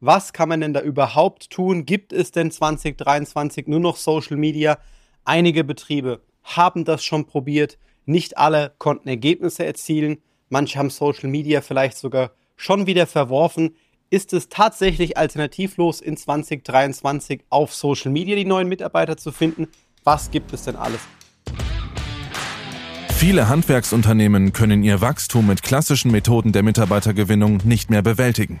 Was kann man denn da überhaupt tun? Gibt es denn 2023 nur noch Social Media? Einige Betriebe haben das schon probiert. Nicht alle konnten Ergebnisse erzielen. Manche haben Social Media vielleicht sogar schon wieder verworfen. Ist es tatsächlich alternativlos in 2023 auf Social Media die neuen Mitarbeiter zu finden? Was gibt es denn alles? Viele Handwerksunternehmen können ihr Wachstum mit klassischen Methoden der Mitarbeitergewinnung nicht mehr bewältigen.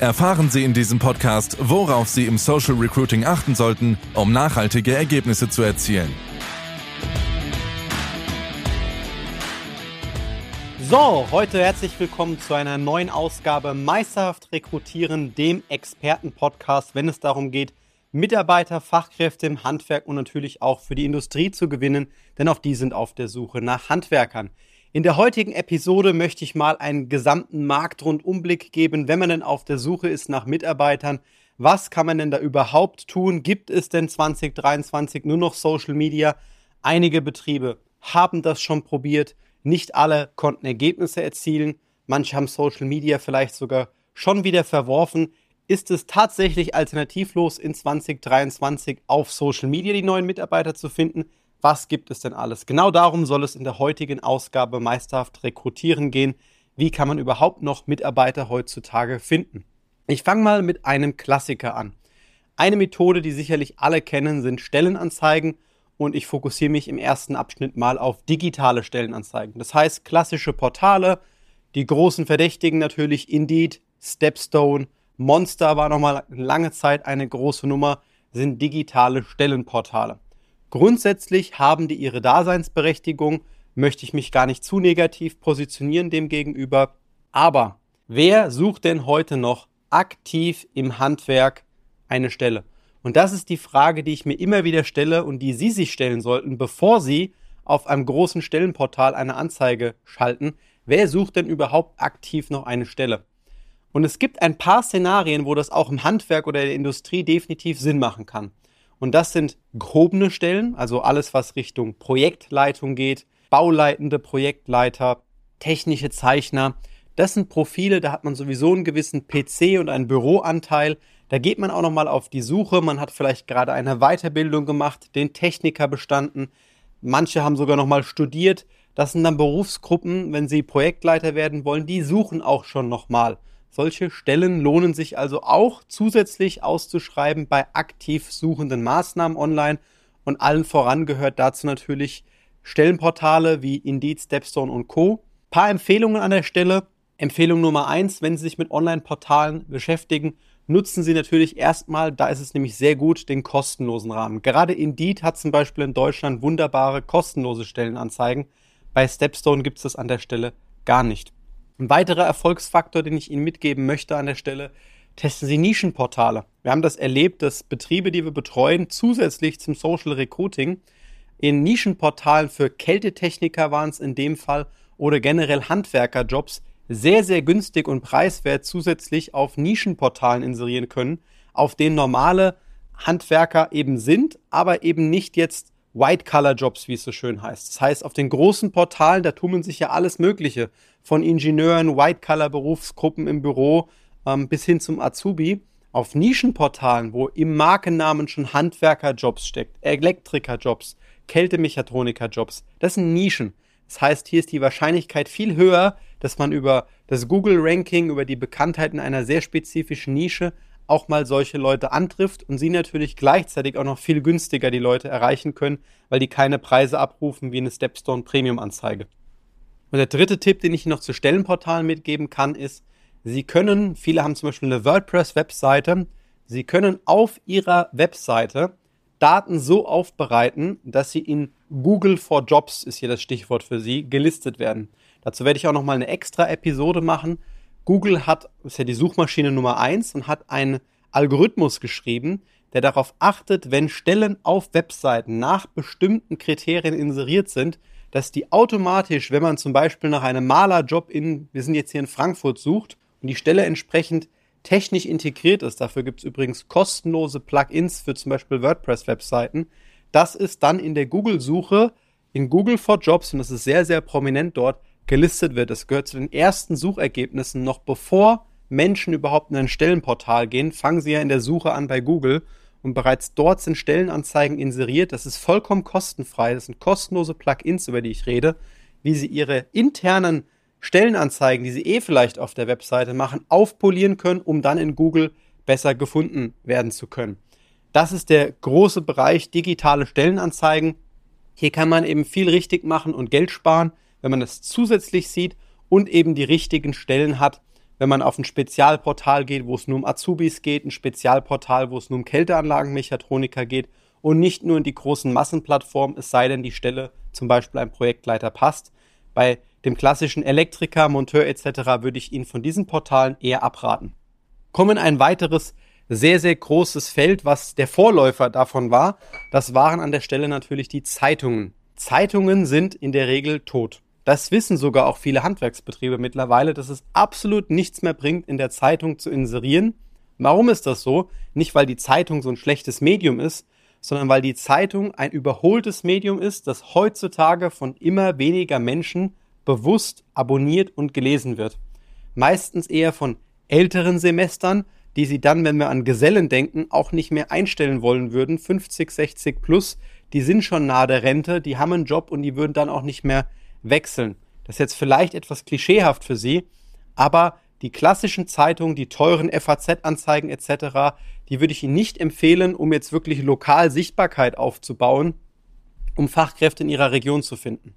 Erfahren Sie in diesem Podcast, worauf Sie im Social Recruiting achten sollten, um nachhaltige Ergebnisse zu erzielen. So, heute herzlich willkommen zu einer neuen Ausgabe Meisterhaft Rekrutieren, dem Experten-Podcast, wenn es darum geht, Mitarbeiter, Fachkräfte im Handwerk und natürlich auch für die Industrie zu gewinnen, denn auch die sind auf der Suche nach Handwerkern. In der heutigen Episode möchte ich mal einen gesamten Marktrundumblick geben, wenn man denn auf der Suche ist nach Mitarbeitern. Was kann man denn da überhaupt tun? Gibt es denn 2023 nur noch Social Media? Einige Betriebe haben das schon probiert. Nicht alle konnten Ergebnisse erzielen. Manche haben Social Media vielleicht sogar schon wieder verworfen. Ist es tatsächlich alternativlos in 2023 auf Social Media die neuen Mitarbeiter zu finden? Was gibt es denn alles? Genau darum soll es in der heutigen Ausgabe Meisterhaft Rekrutieren gehen. Wie kann man überhaupt noch Mitarbeiter heutzutage finden? Ich fange mal mit einem Klassiker an. Eine Methode, die sicherlich alle kennen, sind Stellenanzeigen und ich fokussiere mich im ersten Abschnitt mal auf digitale Stellenanzeigen. Das heißt klassische Portale, die großen Verdächtigen natürlich Indeed, Stepstone, Monster war nochmal lange Zeit eine große Nummer, sind digitale Stellenportale. Grundsätzlich haben die ihre Daseinsberechtigung, möchte ich mich gar nicht zu negativ positionieren demgegenüber. Aber wer sucht denn heute noch aktiv im Handwerk eine Stelle? Und das ist die Frage, die ich mir immer wieder stelle und die Sie sich stellen sollten, bevor Sie auf einem großen Stellenportal eine Anzeige schalten. Wer sucht denn überhaupt aktiv noch eine Stelle? Und es gibt ein paar Szenarien, wo das auch im Handwerk oder der Industrie definitiv Sinn machen kann. Und das sind gehobene Stellen, also alles, was Richtung Projektleitung geht, bauleitende Projektleiter, technische Zeichner. Das sind Profile, da hat man sowieso einen gewissen PC und einen Büroanteil. Da geht man auch nochmal auf die Suche. Man hat vielleicht gerade eine Weiterbildung gemacht, den Techniker bestanden. Manche haben sogar nochmal studiert. Das sind dann Berufsgruppen, wenn sie Projektleiter werden wollen, die suchen auch schon nochmal. Solche Stellen lohnen sich also auch zusätzlich auszuschreiben bei aktiv suchenden Maßnahmen online. Und allen voran gehört dazu natürlich Stellenportale wie Indeed, Stepstone und Co. Paar Empfehlungen an der Stelle. Empfehlung Nummer eins, wenn Sie sich mit Online-Portalen beschäftigen, nutzen Sie natürlich erstmal, da ist es nämlich sehr gut, den kostenlosen Rahmen. Gerade Indeed hat zum Beispiel in Deutschland wunderbare kostenlose Stellenanzeigen. Bei Stepstone gibt es das an der Stelle gar nicht. Ein weiterer Erfolgsfaktor, den ich Ihnen mitgeben möchte an der Stelle, testen Sie Nischenportale. Wir haben das erlebt, dass Betriebe, die wir betreuen, zusätzlich zum Social Recruiting in Nischenportalen für Kältetechniker waren es in dem Fall oder generell Handwerkerjobs sehr, sehr günstig und preiswert zusätzlich auf Nischenportalen inserieren können, auf denen normale Handwerker eben sind, aber eben nicht jetzt White-Color-Jobs, wie es so schön heißt. Das heißt, auf den großen Portalen, da tummeln sich ja alles Mögliche. Von Ingenieuren, White-Color-Berufsgruppen im Büro ähm, bis hin zum Azubi. Auf Nischenportalen, wo im Markennamen schon Handwerkerjobs steckt, Elektrikerjobs, Kältemechatronikerjobs, das sind Nischen. Das heißt, hier ist die Wahrscheinlichkeit viel höher, dass man über das Google-Ranking, über die Bekanntheit in einer sehr spezifischen Nische auch mal solche Leute antrifft und sie natürlich gleichzeitig auch noch viel günstiger die Leute erreichen können, weil die keine Preise abrufen wie eine Stepstone Premium Anzeige. Und der dritte Tipp, den ich noch zu Stellenportalen mitgeben kann, ist, Sie können, viele haben zum Beispiel eine WordPress-Webseite, Sie können auf Ihrer Webseite Daten so aufbereiten, dass sie in Google for Jobs, ist hier das Stichwort für Sie, gelistet werden. Dazu werde ich auch nochmal eine extra Episode machen. Google hat, ist ja die Suchmaschine Nummer eins und hat einen Algorithmus geschrieben, der darauf achtet, wenn Stellen auf Webseiten nach bestimmten Kriterien inseriert sind, dass die automatisch, wenn man zum Beispiel nach einem Malerjob in, wir sind jetzt hier in Frankfurt sucht und die Stelle entsprechend technisch integriert ist, dafür gibt es übrigens kostenlose Plugins für zum Beispiel WordPress-Webseiten, das ist dann in der Google-Suche in Google for Jobs, und das ist sehr, sehr prominent dort, gelistet wird. Das gehört zu den ersten Suchergebnissen, noch bevor Menschen überhaupt in ein Stellenportal gehen, fangen sie ja in der Suche an bei Google und bereits dort sind Stellenanzeigen inseriert. Das ist vollkommen kostenfrei. Das sind kostenlose Plugins, über die ich rede, wie sie ihre internen Stellenanzeigen, die sie eh vielleicht auf der Webseite machen, aufpolieren können, um dann in Google besser gefunden werden zu können. Das ist der große Bereich digitale Stellenanzeigen. Hier kann man eben viel richtig machen und Geld sparen, wenn man das zusätzlich sieht und eben die richtigen Stellen hat, wenn man auf ein Spezialportal geht, wo es nur um Azubis geht, ein Spezialportal, wo es nur um Kälteanlagenmechatroniker geht und nicht nur in die großen Massenplattformen, es sei denn, die Stelle zum Beispiel ein Projektleiter passt. Bei dem klassischen Elektriker, Monteur etc. würde ich Ihnen von diesen Portalen eher abraten. Kommen ein weiteres sehr, sehr großes Feld, was der Vorläufer davon war. Das waren an der Stelle natürlich die Zeitungen. Zeitungen sind in der Regel tot. Das wissen sogar auch viele Handwerksbetriebe mittlerweile, dass es absolut nichts mehr bringt, in der Zeitung zu inserieren. Warum ist das so? Nicht, weil die Zeitung so ein schlechtes Medium ist, sondern weil die Zeitung ein überholtes Medium ist, das heutzutage von immer weniger Menschen bewusst abonniert und gelesen wird. Meistens eher von älteren Semestern, die sie dann, wenn wir an Gesellen denken, auch nicht mehr einstellen wollen würden. 50, 60 plus, die sind schon nahe der Rente, die haben einen Job und die würden dann auch nicht mehr wechseln. Das ist jetzt vielleicht etwas klischeehaft für Sie, aber die klassischen Zeitungen, die teuren FAZ-Anzeigen etc., die würde ich Ihnen nicht empfehlen, um jetzt wirklich lokal Sichtbarkeit aufzubauen, um Fachkräfte in Ihrer Region zu finden.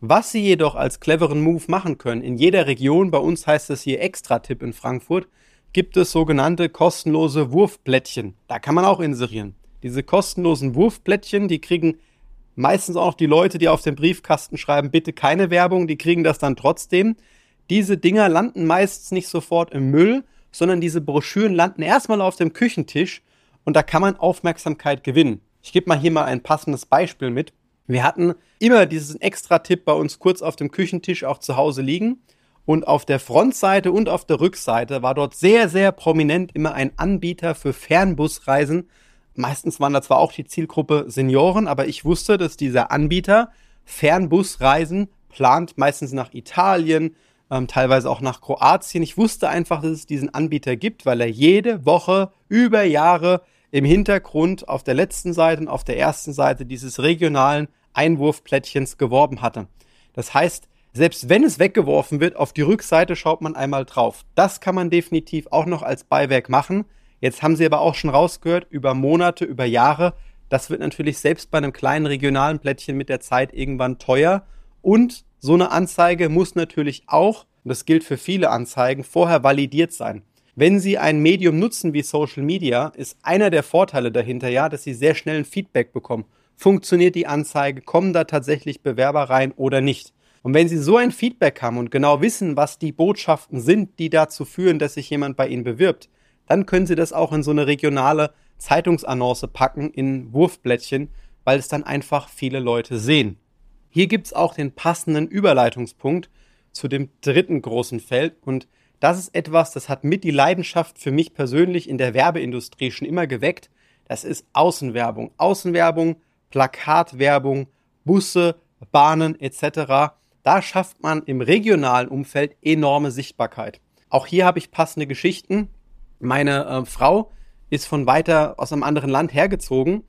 Was Sie jedoch als cleveren Move machen können, in jeder Region, bei uns heißt es hier Extra-Tipp in Frankfurt, gibt es sogenannte kostenlose Wurfblättchen. Da kann man auch inserieren. Diese kostenlosen Wurfblättchen, die kriegen meistens auch die Leute, die auf dem Briefkasten schreiben, bitte keine Werbung, die kriegen das dann trotzdem. Diese Dinger landen meistens nicht sofort im Müll, sondern diese Broschüren landen erstmal auf dem Küchentisch und da kann man Aufmerksamkeit gewinnen. Ich gebe mal hier mal ein passendes Beispiel mit. Wir hatten immer diesen Extra-Tipp bei uns kurz auf dem Küchentisch auch zu Hause liegen. Und auf der Frontseite und auf der Rückseite war dort sehr, sehr prominent immer ein Anbieter für Fernbusreisen. Meistens waren da zwar auch die Zielgruppe Senioren, aber ich wusste, dass dieser Anbieter Fernbusreisen plant, meistens nach Italien, ähm, teilweise auch nach Kroatien. Ich wusste einfach, dass es diesen Anbieter gibt, weil er jede Woche über Jahre im Hintergrund auf der letzten Seite und auf der ersten Seite dieses regionalen Einwurfplättchens geworben hatte. Das heißt, selbst wenn es weggeworfen wird, auf die Rückseite schaut man einmal drauf. Das kann man definitiv auch noch als Beiwerk machen. Jetzt haben Sie aber auch schon rausgehört, über Monate, über Jahre, das wird natürlich selbst bei einem kleinen regionalen Plättchen mit der Zeit irgendwann teuer. Und so eine Anzeige muss natürlich auch, und das gilt für viele Anzeigen, vorher validiert sein. Wenn Sie ein Medium nutzen wie Social Media, ist einer der Vorteile dahinter ja, dass Sie sehr schnell ein Feedback bekommen. Funktioniert die Anzeige? Kommen da tatsächlich Bewerber rein oder nicht? Und wenn Sie so ein Feedback haben und genau wissen, was die Botschaften sind, die dazu führen, dass sich jemand bei Ihnen bewirbt, dann können Sie das auch in so eine regionale Zeitungsannonce packen, in Wurfblättchen, weil es dann einfach viele Leute sehen. Hier gibt es auch den passenden Überleitungspunkt zu dem dritten großen Feld und das ist etwas, das hat mit die Leidenschaft für mich persönlich in der Werbeindustrie schon immer geweckt. Das ist Außenwerbung. Außenwerbung, Plakatwerbung, Busse, Bahnen etc. Da schafft man im regionalen Umfeld enorme Sichtbarkeit. Auch hier habe ich passende Geschichten. Meine äh, Frau ist von weiter aus einem anderen Land hergezogen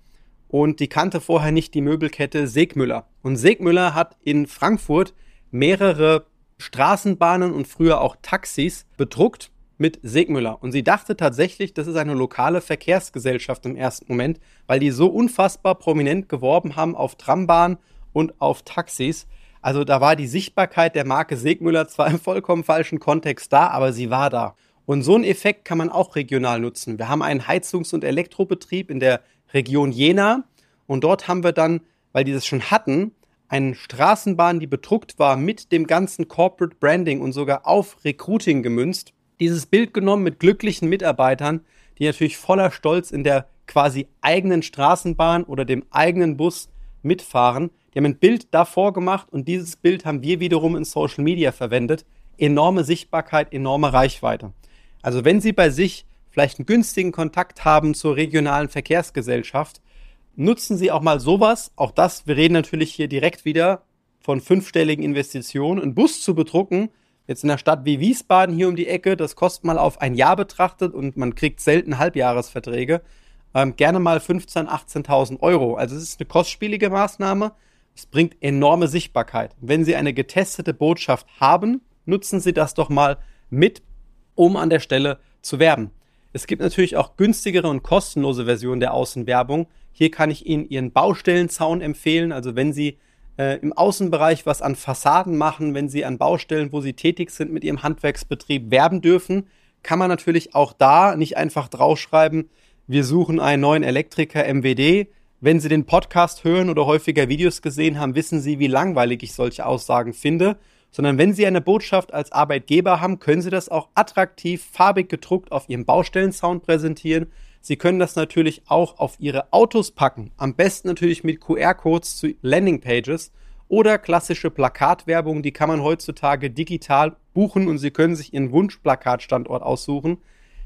und die kannte vorher nicht die Möbelkette Segmüller. Und Segmüller hat in Frankfurt mehrere Straßenbahnen und früher auch Taxis bedruckt mit Segmüller. Und sie dachte tatsächlich, das ist eine lokale Verkehrsgesellschaft im ersten Moment, weil die so unfassbar prominent geworben haben auf Trambahn und auf Taxis. Also da war die Sichtbarkeit der Marke Segmüller zwar im vollkommen falschen Kontext da, aber sie war da. Und so einen Effekt kann man auch regional nutzen. Wir haben einen Heizungs- und Elektrobetrieb in der Region Jena und dort haben wir dann, weil die das schon hatten, eine Straßenbahn, die bedruckt war mit dem ganzen Corporate Branding und sogar auf Recruiting gemünzt. Dieses Bild genommen mit glücklichen Mitarbeitern, die natürlich voller Stolz in der quasi eigenen Straßenbahn oder dem eigenen Bus mitfahren. Die haben ein Bild davor gemacht und dieses Bild haben wir wiederum in Social Media verwendet. Enorme Sichtbarkeit, enorme Reichweite. Also wenn Sie bei sich vielleicht einen günstigen Kontakt haben zur regionalen Verkehrsgesellschaft, nutzen Sie auch mal sowas. Auch das, wir reden natürlich hier direkt wieder von fünfstelligen Investitionen. Einen Bus zu bedrucken, jetzt in der Stadt wie Wiesbaden hier um die Ecke, das kostet mal auf ein Jahr betrachtet und man kriegt selten Halbjahresverträge, ähm, gerne mal 15.000, 18.000 Euro. Also es ist eine kostspielige Maßnahme. Es bringt enorme Sichtbarkeit. Wenn Sie eine getestete Botschaft haben, nutzen Sie das doch mal mit, um an der Stelle zu werben. Es gibt natürlich auch günstigere und kostenlose Versionen der Außenwerbung. Hier kann ich Ihnen Ihren Baustellenzaun empfehlen. Also wenn Sie äh, im Außenbereich was an Fassaden machen, wenn Sie an Baustellen, wo Sie tätig sind, mit Ihrem Handwerksbetrieb werben dürfen, kann man natürlich auch da nicht einfach draufschreiben, wir suchen einen neuen Elektriker MWD. Wenn Sie den Podcast hören oder häufiger Videos gesehen haben, wissen Sie, wie langweilig ich solche Aussagen finde. Sondern wenn Sie eine Botschaft als Arbeitgeber haben, können Sie das auch attraktiv, farbig gedruckt auf Ihrem Baustellensound präsentieren. Sie können das natürlich auch auf Ihre Autos packen. Am besten natürlich mit QR-Codes zu Landingpages oder klassische Plakatwerbung. Die kann man heutzutage digital buchen und Sie können sich Ihren Wunschplakatstandort aussuchen.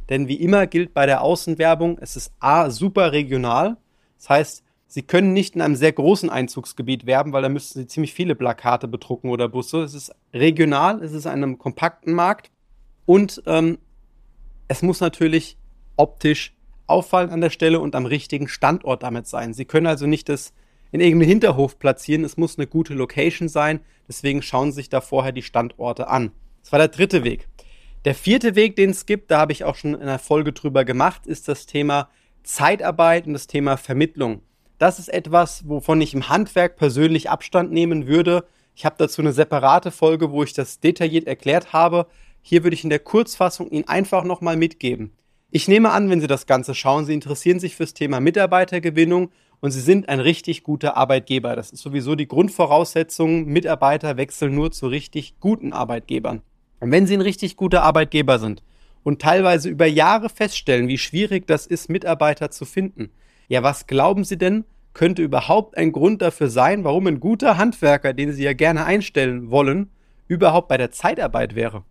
Denn wie immer gilt bei der Außenwerbung, es ist A, super regional. Das heißt, Sie können nicht in einem sehr großen Einzugsgebiet werben, weil da müssten Sie ziemlich viele Plakate bedrucken oder Busse. Es ist regional, es ist einem kompakten Markt und ähm, es muss natürlich optisch auffallen an der Stelle und am richtigen Standort damit sein. Sie können also nicht das in irgendeinem Hinterhof platzieren, es muss eine gute Location sein, deswegen schauen Sie sich da vorher die Standorte an. Das war der dritte Weg. Der vierte Weg, den es gibt, da habe ich auch schon in einer Folge drüber gemacht, ist das Thema Zeitarbeit und das Thema Vermittlung. Das ist etwas, wovon ich im Handwerk persönlich Abstand nehmen würde. Ich habe dazu eine separate Folge, wo ich das detailliert erklärt habe. Hier würde ich in der Kurzfassung Ihnen einfach nochmal mitgeben. Ich nehme an, wenn Sie das Ganze schauen, Sie interessieren sich fürs Thema Mitarbeitergewinnung und Sie sind ein richtig guter Arbeitgeber. Das ist sowieso die Grundvoraussetzung. Mitarbeiter wechseln nur zu richtig guten Arbeitgebern. Und wenn Sie ein richtig guter Arbeitgeber sind und teilweise über Jahre feststellen, wie schwierig das ist, Mitarbeiter zu finden, ja, was glauben Sie denn, könnte überhaupt ein Grund dafür sein, warum ein guter Handwerker, den Sie ja gerne einstellen wollen, überhaupt bei der Zeitarbeit wäre?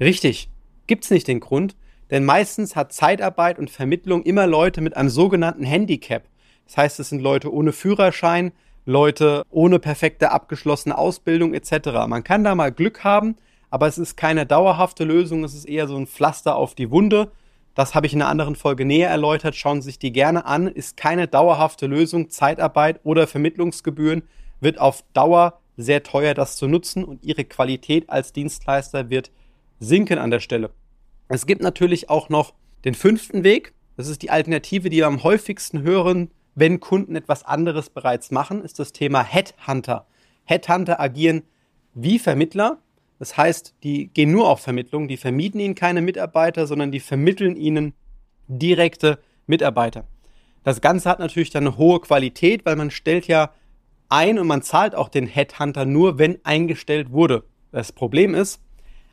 Richtig, gibt's nicht den Grund, denn meistens hat Zeitarbeit und Vermittlung immer Leute mit einem sogenannten Handicap. Das heißt, es sind Leute ohne Führerschein, Leute ohne perfekte abgeschlossene Ausbildung etc. Man kann da mal Glück haben aber es ist keine dauerhafte Lösung, es ist eher so ein Pflaster auf die Wunde. Das habe ich in einer anderen Folge näher erläutert. Schauen Sie sich die gerne an. Ist keine dauerhafte Lösung. Zeitarbeit oder Vermittlungsgebühren wird auf Dauer sehr teuer, das zu nutzen und Ihre Qualität als Dienstleister wird sinken an der Stelle. Es gibt natürlich auch noch den fünften Weg. Das ist die Alternative, die wir am häufigsten hören, wenn Kunden etwas anderes bereits machen, ist das Thema Headhunter. Headhunter agieren wie Vermittler, das heißt, die gehen nur auf Vermittlung, die vermieten ihnen keine Mitarbeiter, sondern die vermitteln ihnen direkte Mitarbeiter. Das Ganze hat natürlich dann eine hohe Qualität, weil man stellt ja ein und man zahlt auch den Headhunter nur, wenn eingestellt wurde. Das Problem ist,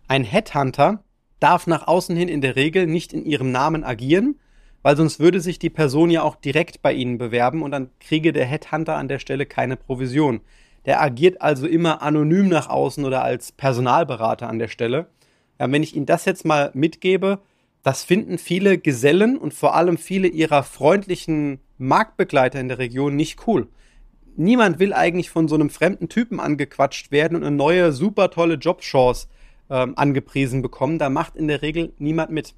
ein Headhunter darf nach außen hin in der Regel nicht in ihrem Namen agieren, weil sonst würde sich die Person ja auch direkt bei ihnen bewerben und dann kriege der Headhunter an der Stelle keine Provision. Der agiert also immer anonym nach außen oder als Personalberater an der Stelle. Ja, wenn ich Ihnen das jetzt mal mitgebe, das finden viele Gesellen und vor allem viele ihrer freundlichen Marktbegleiter in der Region nicht cool. Niemand will eigentlich von so einem fremden Typen angequatscht werden und eine neue, super tolle Jobchance ähm, angepriesen bekommen. Da macht in der Regel niemand mit.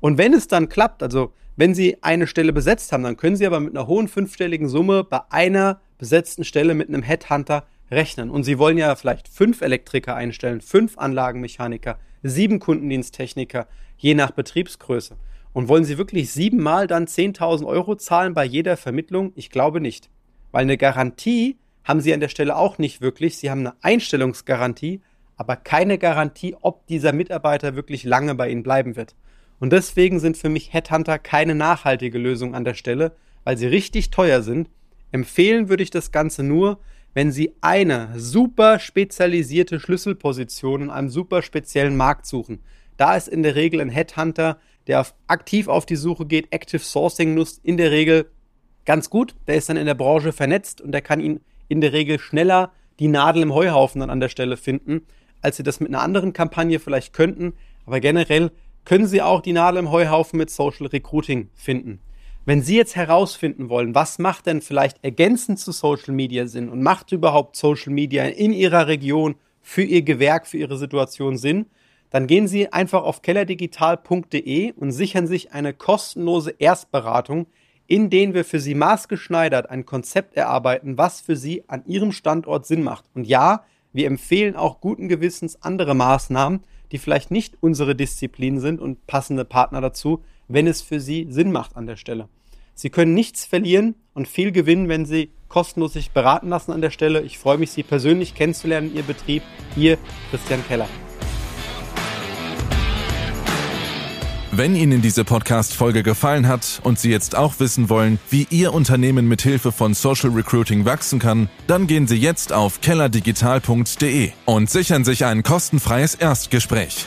Und wenn es dann klappt, also wenn Sie eine Stelle besetzt haben, dann können Sie aber mit einer hohen fünfstelligen Summe bei einer besetzten Stelle mit einem Headhunter rechnen. Und Sie wollen ja vielleicht fünf Elektriker einstellen, fünf Anlagenmechaniker, sieben Kundendiensttechniker, je nach Betriebsgröße. Und wollen Sie wirklich siebenmal dann 10.000 Euro zahlen bei jeder Vermittlung? Ich glaube nicht. Weil eine Garantie haben Sie an der Stelle auch nicht wirklich. Sie haben eine Einstellungsgarantie, aber keine Garantie, ob dieser Mitarbeiter wirklich lange bei Ihnen bleiben wird. Und deswegen sind für mich Headhunter keine nachhaltige Lösung an der Stelle, weil sie richtig teuer sind Empfehlen würde ich das Ganze nur, wenn Sie eine super spezialisierte Schlüsselposition in einem super speziellen Markt suchen. Da ist in der Regel ein Headhunter der aktiv auf die Suche geht, Active Sourcing nutzt, in der Regel ganz gut. Der ist dann in der Branche vernetzt und der kann ihn in der Regel schneller die Nadel im Heuhaufen dann an der Stelle finden, als sie das mit einer anderen Kampagne vielleicht könnten. Aber generell können sie auch die Nadel im Heuhaufen mit Social Recruiting finden. Wenn Sie jetzt herausfinden wollen, was macht denn vielleicht ergänzend zu Social Media Sinn und macht überhaupt Social Media in Ihrer Region für Ihr Gewerk, für Ihre Situation Sinn, dann gehen Sie einfach auf kellerdigital.de und sichern sich eine kostenlose Erstberatung, in denen wir für Sie maßgeschneidert ein Konzept erarbeiten, was für Sie an Ihrem Standort Sinn macht. Und ja, wir empfehlen auch guten Gewissens andere Maßnahmen, die vielleicht nicht unsere Disziplin sind und passende Partner dazu, wenn es für Sie Sinn macht an der Stelle. Sie können nichts verlieren und viel gewinnen, wenn Sie kostenlos sich beraten lassen an der Stelle. Ich freue mich, Sie persönlich kennenzulernen Ihr Betrieb. Ihr Christian Keller. Wenn Ihnen diese Podcast-Folge gefallen hat und Sie jetzt auch wissen wollen, wie Ihr Unternehmen mit Hilfe von Social Recruiting wachsen kann, dann gehen Sie jetzt auf kellerdigital.de und sichern sich ein kostenfreies Erstgespräch.